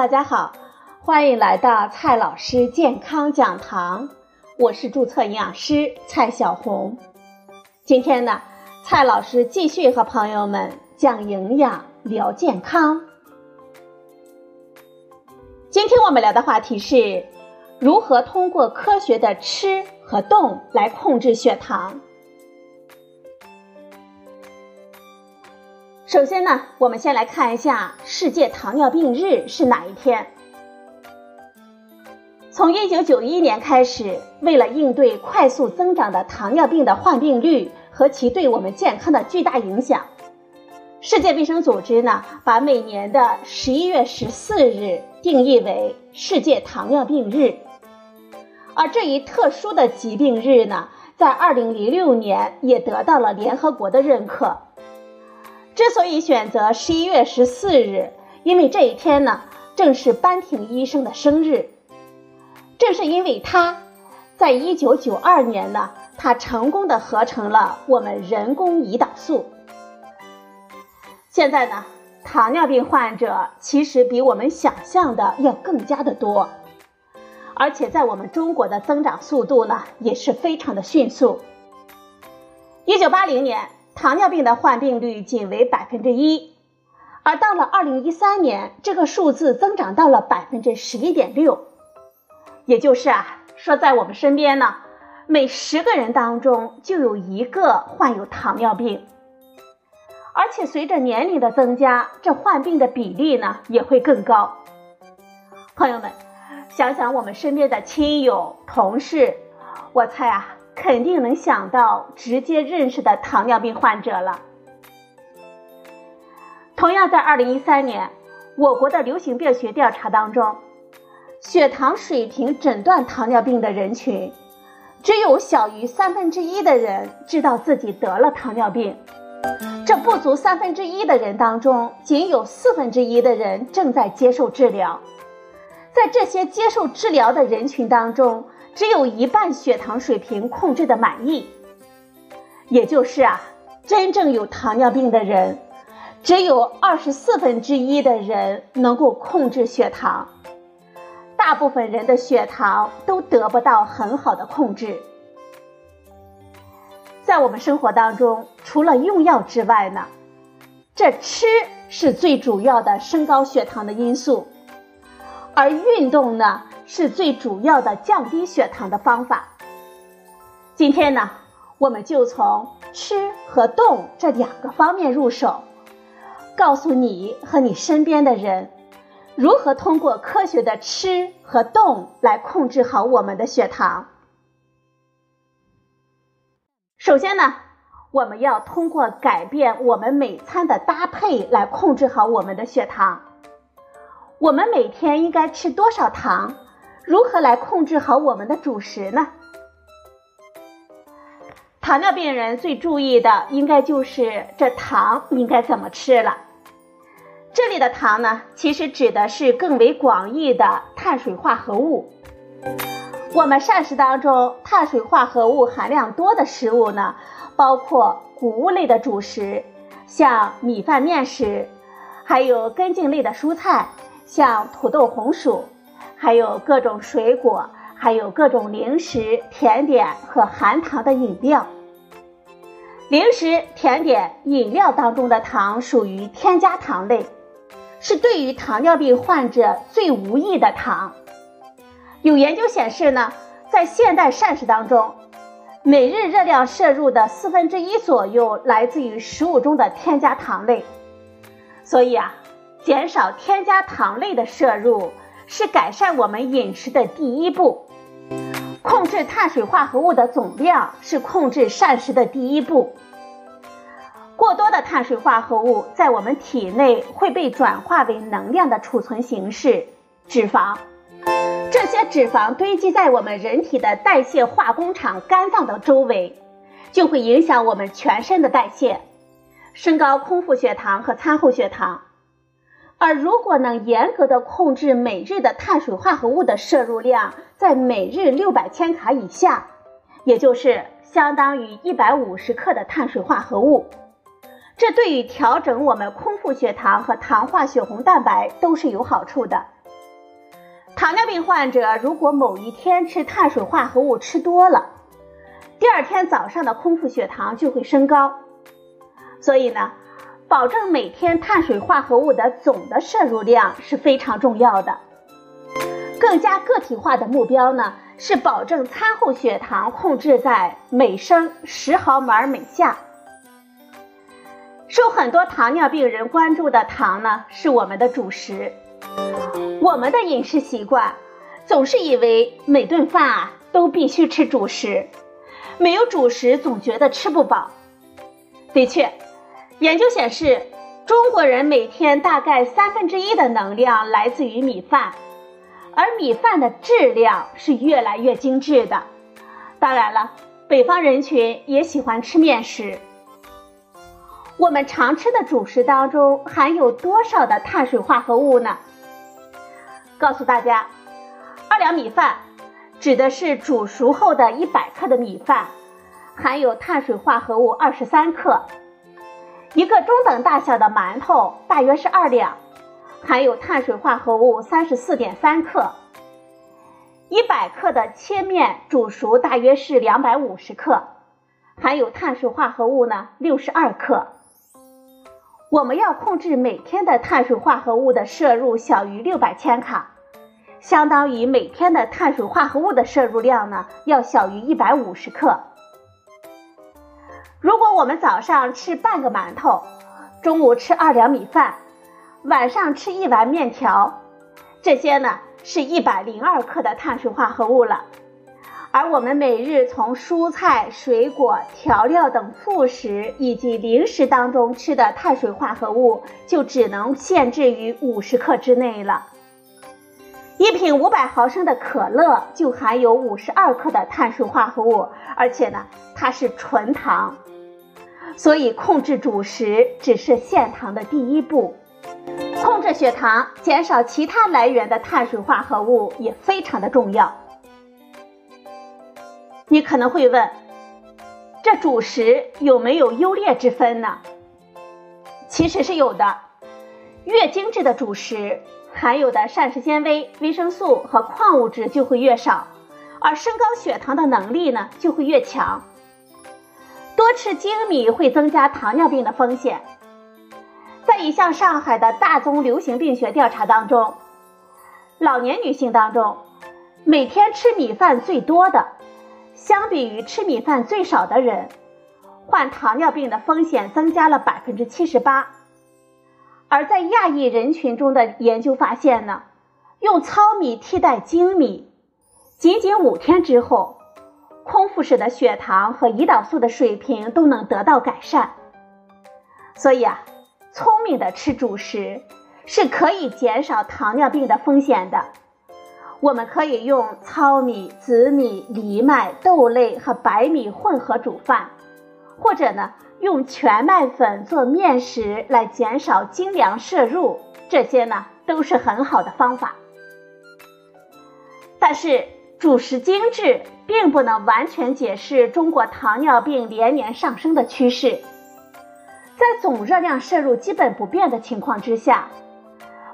大家好，欢迎来到蔡老师健康讲堂，我是注册营养师蔡小红。今天呢，蔡老师继续和朋友们讲营养聊健康。今天我们聊的话题是如何通过科学的吃和动来控制血糖。首先呢，我们先来看一下世界糖尿病日是哪一天。从一九九一年开始，为了应对快速增长的糖尿病的患病率和其对我们健康的巨大影响，世界卫生组织呢，把每年的十一月十四日定义为世界糖尿病日。而这一特殊的疾病日呢，在二零零六年也得到了联合国的认可。之所以选择十一月十四日，因为这一天呢，正是班廷医生的生日。正是因为他，在一九九二年呢，他成功的合成了我们人工胰岛素。现在呢，糖尿病患者其实比我们想象的要更加的多，而且在我们中国的增长速度呢，也是非常的迅速。一九八零年。糖尿病的患病率仅为百分之一，而到了二零一三年，这个数字增长到了百分之十一点六，也就是啊，说在我们身边呢，每十个人当中就有一个患有糖尿病，而且随着年龄的增加，这患病的比例呢也会更高。朋友们，想想我们身边的亲友、同事，我猜啊。肯定能想到直接认识的糖尿病患者了。同样在二零一三年，我国的流行病学调查当中，血糖水平诊断糖尿病的人群，只有小于三分之一的人知道自己得了糖尿病。这不足三分之一的人当中，仅有四分之一的人正在接受治疗。在这些接受治疗的人群当中，只有一半血糖水平控制的满意，也就是啊，真正有糖尿病的人，只有二十四分之一的人能够控制血糖，大部分人的血糖都得不到很好的控制。在我们生活当中，除了用药之外呢，这吃是最主要的升高血糖的因素，而运动呢？是最主要的降低血糖的方法。今天呢，我们就从吃和动这两个方面入手，告诉你和你身边的人，如何通过科学的吃和动来控制好我们的血糖。首先呢，我们要通过改变我们每餐的搭配来控制好我们的血糖。我们每天应该吃多少糖？如何来控制好我们的主食呢？糖尿病人最注意的应该就是这糖应该怎么吃了。这里的糖呢，其实指的是更为广义的碳水化合物。我们膳食当中碳水化合物含量多的食物呢，包括谷物类的主食，像米饭、面食，还有根茎类的蔬菜，像土豆、红薯。还有各种水果，还有各种零食、甜点和含糖的饮料。零食、甜点、饮料当中的糖属于添加糖类，是对于糖尿病患者最无益的糖。有研究显示呢，在现代膳食当中，每日热量摄入的四分之一左右来自于食物中的添加糖类。所以啊，减少添加糖类的摄入。是改善我们饮食的第一步，控制碳水化合物的总量是控制膳食的第一步。过多的碳水化合物在我们体内会被转化为能量的储存形式——脂肪。这些脂肪堆积在我们人体的代谢化工厂肝脏的周围，就会影响我们全身的代谢，升高空腹血糖和餐后血糖。而如果能严格的控制每日的碳水化合物的摄入量在每日六百千卡以下，也就是相当于一百五十克的碳水化合物，这对于调整我们空腹血糖和糖化血红蛋白都是有好处的。糖尿病患者如果某一天吃碳水化合物吃多了，第二天早上的空腹血糖就会升高。所以呢，保证每天碳水化合物的总的摄入量是非常重要的。更加个体化的目标呢，是保证餐后血糖控制在每升十毫摩尔每下。受很多糖尿病人关注的糖呢，是我们的主食。我们的饮食习惯总是以为每顿饭啊都必须吃主食，没有主食总觉得吃不饱。的确，研究显示，中国人每天大概三分之一的能量来自于米饭。而米饭的质量是越来越精致的。当然了，北方人群也喜欢吃面食。我们常吃的主食当中含有多少的碳水化合物呢？告诉大家，二两米饭指的是煮熟后的一百克的米饭，含有碳水化合物二十三克。一个中等大小的馒头大约是二两。含有碳水化合物三十四点三克，一百克的切面煮熟大约是两百五十克，含有碳水化合物呢六十二克。我们要控制每天的碳水化合物的摄入小于六百千卡，相当于每天的碳水化合物的摄入量呢要小于一百五十克。如果我们早上吃半个馒头，中午吃二两米饭。晚上吃一碗面条，这些呢是一百零二克的碳水化合物了。而我们每日从蔬菜、水果、调料等副食以及零食当中吃的碳水化合物，就只能限制于五十克之内了。一瓶五百毫升的可乐就含有五十二克的碳水化合物，而且呢它是纯糖。所以控制主食只是限糖的第一步。控制血糖，减少其他来源的碳水化合物也非常的重要。你可能会问，这主食有没有优劣之分呢？其实是有的，越精致的主食，含有的膳食纤维、维生素和矿物质就会越少，而升高血糖的能力呢就会越强。多吃精米会增加糖尿病的风险。在一项上海的大宗流行病学调查当中，老年女性当中，每天吃米饭最多的，相比于吃米饭最少的人，患糖尿病的风险增加了百分之七十八。而在亚裔人群中的研究发现呢，用糙米替代精米，仅仅五天之后，空腹时的血糖和胰岛素的水平都能得到改善。所以啊。聪明的吃主食是可以减少糖尿病的风险的。我们可以用糙米、紫米、藜麦、豆类和白米混合煮饭，或者呢用全麦粉做面食来减少精粮摄入，这些呢都是很好的方法。但是主食精致并不能完全解释中国糖尿病连年上升的趋势。在总热量摄入基本不变的情况之下，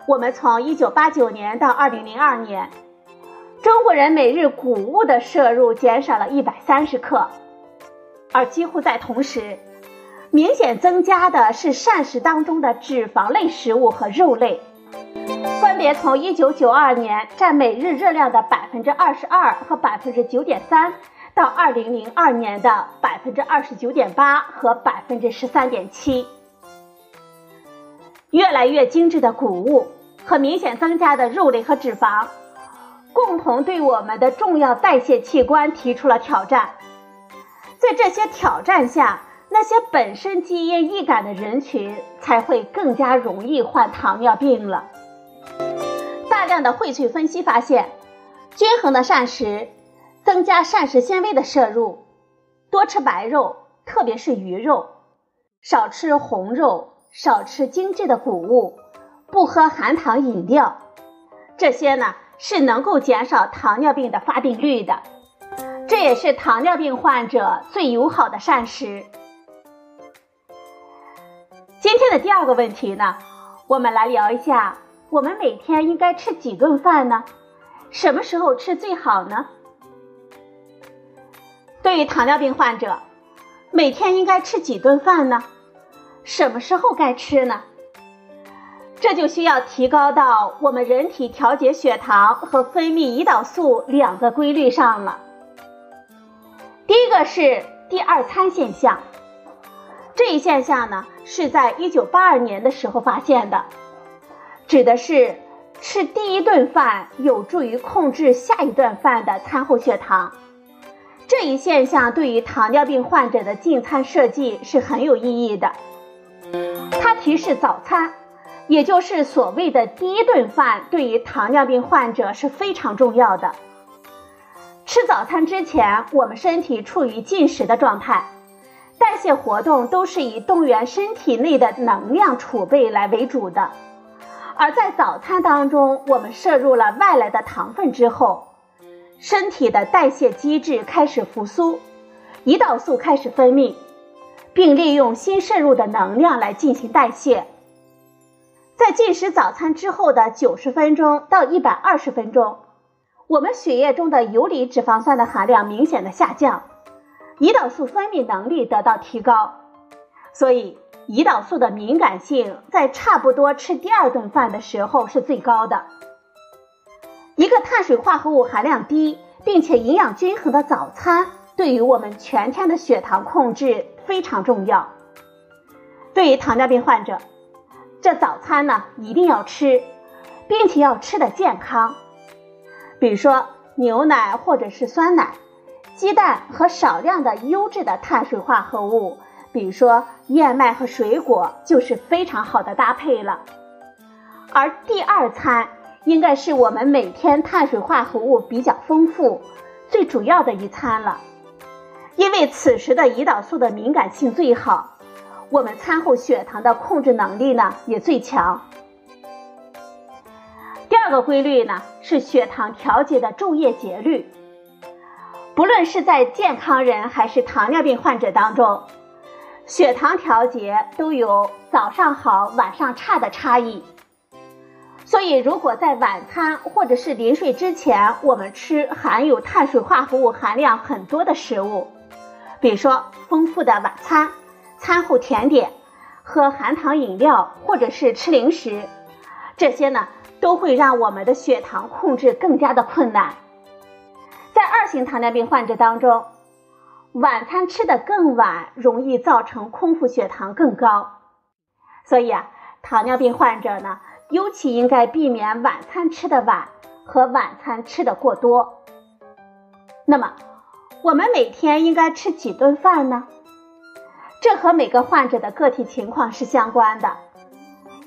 我们从1989年到2002年，中国人每日谷物的摄入减少了130克，而几乎在同时，明显增加的是膳食当中的脂肪类食物和肉类，别从1992年占每日热量的22%和9.3%。到二零零二年的百分之二十九点八和百分之十三点七，越来越精致的谷物和明显增加的肉类和脂肪，共同对我们的重要代谢器官提出了挑战。在这些挑战下，那些本身基因易感的人群才会更加容易患糖尿病了。的荟萃分析发现，均衡的膳食。增加膳食纤维的摄入，多吃白肉，特别是鱼肉，少吃红肉，少吃精致的谷物，不喝含糖饮料，这些呢是能够减少糖尿病的发病率的，这也是糖尿病患者最友好的膳食。今天的第二个问题呢，我们来聊一下，我们每天应该吃几顿饭呢？什么时候吃最好呢？对于糖尿病患者，每天应该吃几顿饭呢？什么时候该吃呢？这就需要提高到我们人体调节血糖和分泌胰岛素两个规律上了。第一个是第二餐现象，这一现象呢是在一九八二年的时候发现的，指的是吃第一顿饭有助于控制下一顿饭的餐后血糖。这一现象对于糖尿病患者的进餐设计是很有意义的。它提示早餐，也就是所谓的第一顿饭，对于糖尿病患者是非常重要的。吃早餐之前，我们身体处于进食的状态，代谢活动都是以动员身体内的能量储备来为主的。而在早餐当中，我们摄入了外来的糖分之后。身体的代谢机制开始复苏，胰岛素开始分泌，并利用新摄入的能量来进行代谢。在进食早餐之后的九十分钟到一百二十分钟，我们血液中的游离脂肪酸的含量明显的下降，胰岛素分泌能力得到提高，所以胰岛素的敏感性在差不多吃第二顿饭的时候是最高的。一个碳水化合物含量低并且营养均衡的早餐，对于我们全天的血糖控制非常重要。对于糖尿病患者，这早餐呢一定要吃，并且要吃的健康，比如说牛奶或者是酸奶、鸡蛋和少量的优质的碳水化合物，比如说燕麦和水果，就是非常好的搭配了。而第二餐。应该是我们每天碳水化合物比较丰富、最主要的一餐了，因为此时的胰岛素的敏感性最好，我们餐后血糖的控制能力呢也最强。第二个规律呢是血糖调节的昼夜节律，不论是在健康人还是糖尿病患者当中，血糖调节都有早上好、晚上差的差异。所以，如果在晚餐或者是临睡之前，我们吃含有碳水化合物含量很多的食物，比如说丰富的晚餐、餐后甜点、喝含糖饮料或者是吃零食，这些呢都会让我们的血糖控制更加的困难。在二型糖尿病患者当中，晚餐吃的更晚，容易造成空腹血糖更高。所以啊，糖尿病患者呢。尤其应该避免晚餐吃的晚和晚餐吃的过多。那么，我们每天应该吃几顿饭呢？这和每个患者的个体情况是相关的。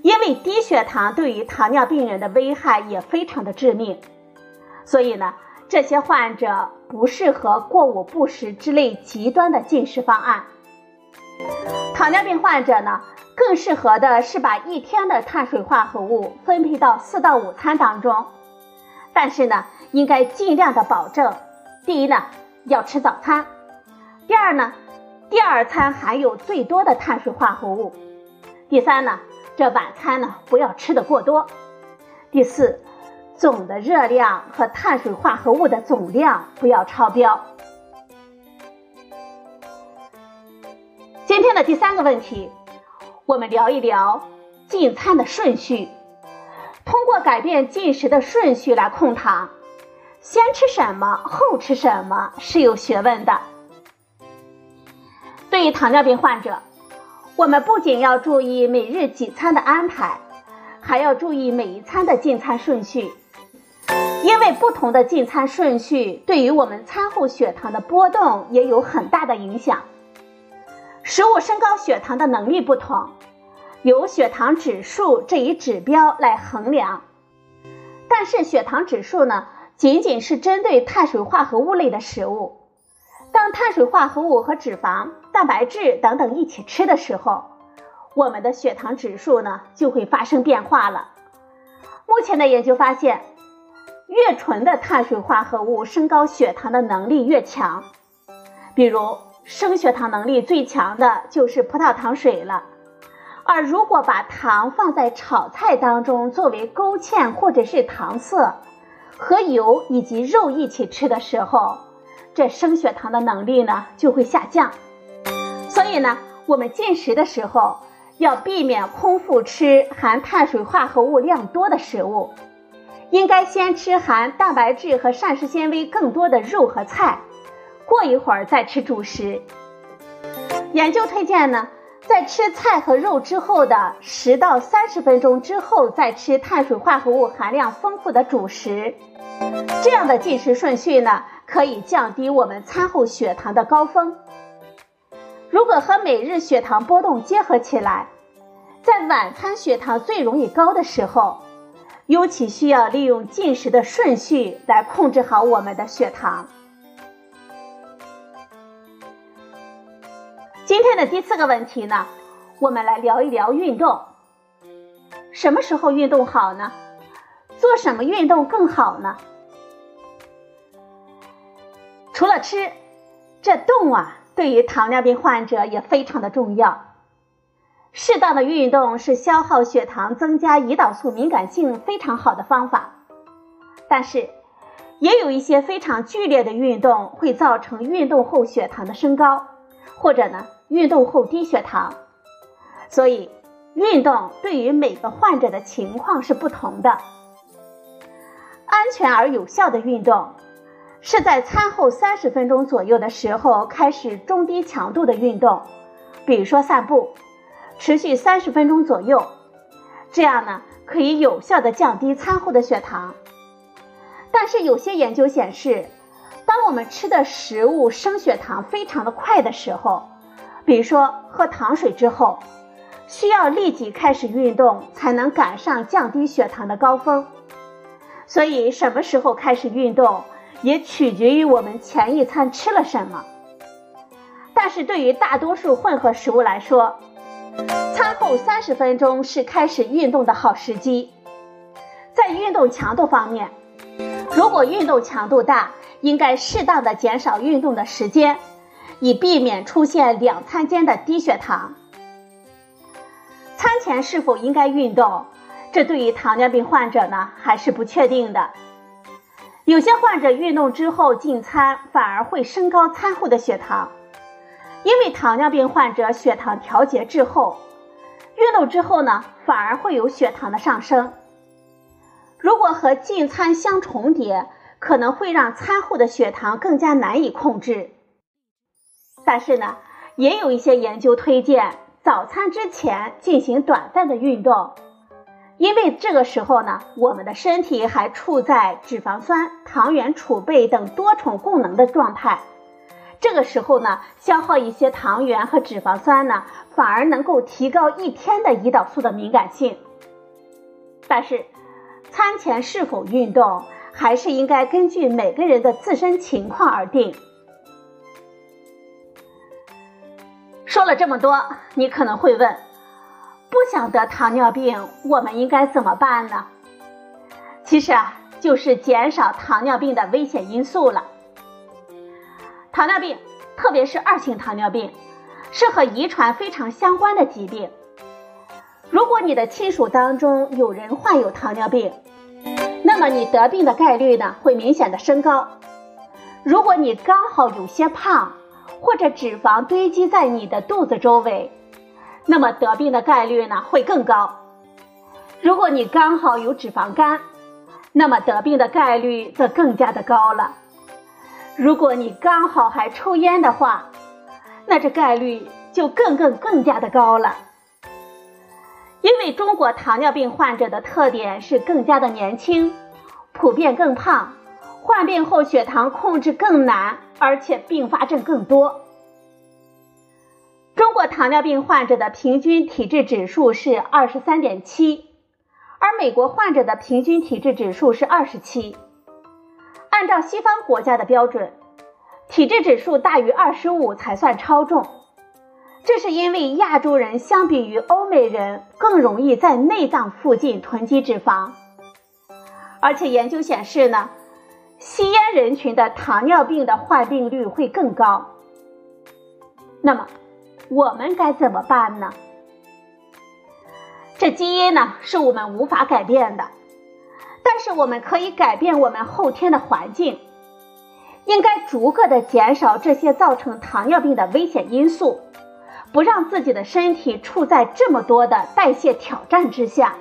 因为低血糖对于糖尿病人的危害也非常的致命，所以呢，这些患者不适合过午不食之类极端的进食方案。糖尿病患者呢？更适合的是把一天的碳水化合物分配到四到五餐当中，但是呢，应该尽量的保证：第一呢，要吃早餐；第二呢，第二餐含有最多的碳水化合物；第三呢，这晚餐呢不要吃的过多；第四，总的热量和碳水化合物的总量不要超标。今天的第三个问题。我们聊一聊进餐的顺序，通过改变进食的顺序来控糖，先吃什么后吃什么是有学问的。对于糖尿病患者，我们不仅要注意每日几餐的安排，还要注意每一餐的进餐顺序，因为不同的进餐顺序对于我们餐后血糖的波动也有很大的影响。食物升高血糖的能力不同，由血糖指数这一指标来衡量。但是血糖指数呢，仅仅是针对碳水化合物类的食物。当碳水化合物和脂肪、蛋白质等等一起吃的时候，我们的血糖指数呢就会发生变化了。目前的研究发现，越纯的碳水化合物升高血糖的能力越强，比如。升血糖能力最强的就是葡萄糖水了，而如果把糖放在炒菜当中作为勾芡或者是糖色，和油以及肉一起吃的时候，这升血糖的能力呢就会下降。所以呢，我们进食的时候要避免空腹吃含碳水化合物量多的食物，应该先吃含蛋白质和膳食纤维更多的肉和菜，过一会儿再吃主食。研究推荐呢。在吃菜和肉之后的十到三十分钟之后，再吃碳水化合物含量丰富的主食，这样的进食顺序呢，可以降低我们餐后血糖的高峰。如果和每日血糖波动结合起来，在晚餐血糖最容易高的时候，尤其需要利用进食的顺序来控制好我们的血糖。今天的第四个问题呢，我们来聊一聊运动。什么时候运动好呢？做什么运动更好呢？除了吃，这动啊，对于糖尿病患者也非常的重要。适当的运动是消耗血糖、增加胰岛素敏感性非常好的方法。但是，也有一些非常剧烈的运动会造成运动后血糖的升高，或者呢？运动后低血糖，所以运动对于每个患者的情况是不同的。安全而有效的运动是在餐后三十分钟左右的时候开始中低强度的运动，比如说散步，持续三十分钟左右，这样呢可以有效的降低餐后的血糖。但是有些研究显示，当我们吃的食物升血糖非常的快的时候，比如说，喝糖水之后，需要立即开始运动，才能赶上降低血糖的高峰。所以，什么时候开始运动，也取决于我们前一餐吃了什么。但是对于大多数混合食物来说，餐后三十分钟是开始运动的好时机。在运动强度方面，如果运动强度大，应该适当的减少运动的时间。以避免出现两餐间的低血糖。餐前是否应该运动？这对于糖尿病患者呢还是不确定的。有些患者运动之后进餐反而会升高餐后的血糖，因为糖尿病患者血糖调节滞后，运动之后呢反而会有血糖的上升。如果和进餐相重叠，可能会让餐后的血糖更加难以控制。但是呢，也有一些研究推荐早餐之前进行短暂的运动，因为这个时候呢，我们的身体还处在脂肪酸、糖原储备等多重供能的状态。这个时候呢，消耗一些糖原和脂肪酸呢，反而能够提高一天的胰岛素的敏感性。但是，餐前是否运动，还是应该根据每个人的自身情况而定。说了这么多，你可能会问：不想得糖尿病，我们应该怎么办呢？其实啊，就是减少糖尿病的危险因素了。糖尿病，特别是二型糖尿病，是和遗传非常相关的疾病。如果你的亲属当中有人患有糖尿病，那么你得病的概率呢会明显的升高。如果你刚好有些胖，或者脂肪堆积在你的肚子周围，那么得病的概率呢会更高。如果你刚好有脂肪肝，那么得病的概率则更加的高了。如果你刚好还抽烟的话，那这概率就更更更加的高了。因为中国糖尿病患者的特点是更加的年轻，普遍更胖。患病后血糖控制更难，而且并发症更多。中国糖尿病患者的平均体质指数是二十三点七，而美国患者的平均体质指数是二十七。按照西方国家的标准，体质指数大于二十五才算超重。这是因为亚洲人相比于欧美人更容易在内脏附近囤积脂肪，而且研究显示呢。吸烟人群的糖尿病的患病率会更高。那么，我们该怎么办呢？这基因呢是我们无法改变的，但是我们可以改变我们后天的环境，应该逐个的减少这些造成糖尿病的危险因素，不让自己的身体处在这么多的代谢挑战之下。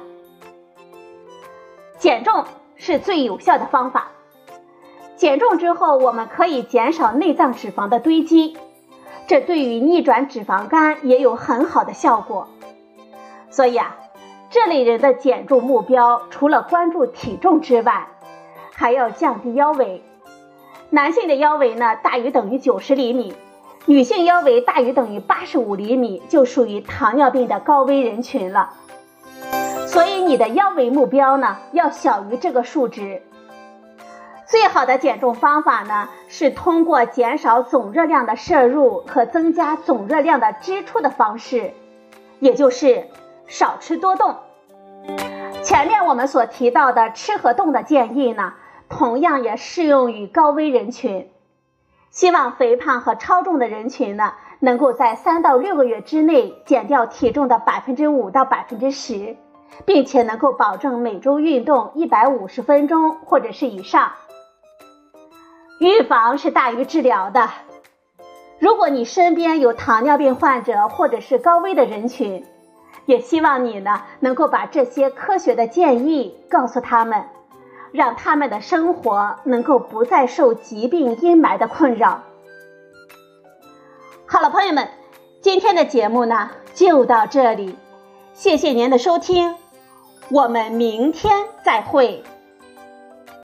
减重是最有效的方法。减重之后，我们可以减少内脏脂肪的堆积，这对于逆转脂肪肝也有很好的效果。所以啊，这类人的减重目标除了关注体重之外，还要降低腰围。男性的腰围呢大于等于九十厘米，女性腰围大于等于八十五厘米就属于糖尿病的高危人群了。所以你的腰围目标呢要小于这个数值。最好的减重方法呢，是通过减少总热量的摄入和增加总热量的支出的方式，也就是少吃多动。前面我们所提到的吃和动的建议呢，同样也适用于高危人群。希望肥胖和超重的人群呢，能够在三到六个月之内减掉体重的百分之五到百分之十，并且能够保证每周运动一百五十分钟或者是以上。预防是大于治疗的。如果你身边有糖尿病患者或者是高危的人群，也希望你呢能够把这些科学的建议告诉他们，让他们的生活能够不再受疾病阴霾的困扰。好了，朋友们，今天的节目呢就到这里，谢谢您的收听，我们明天再会。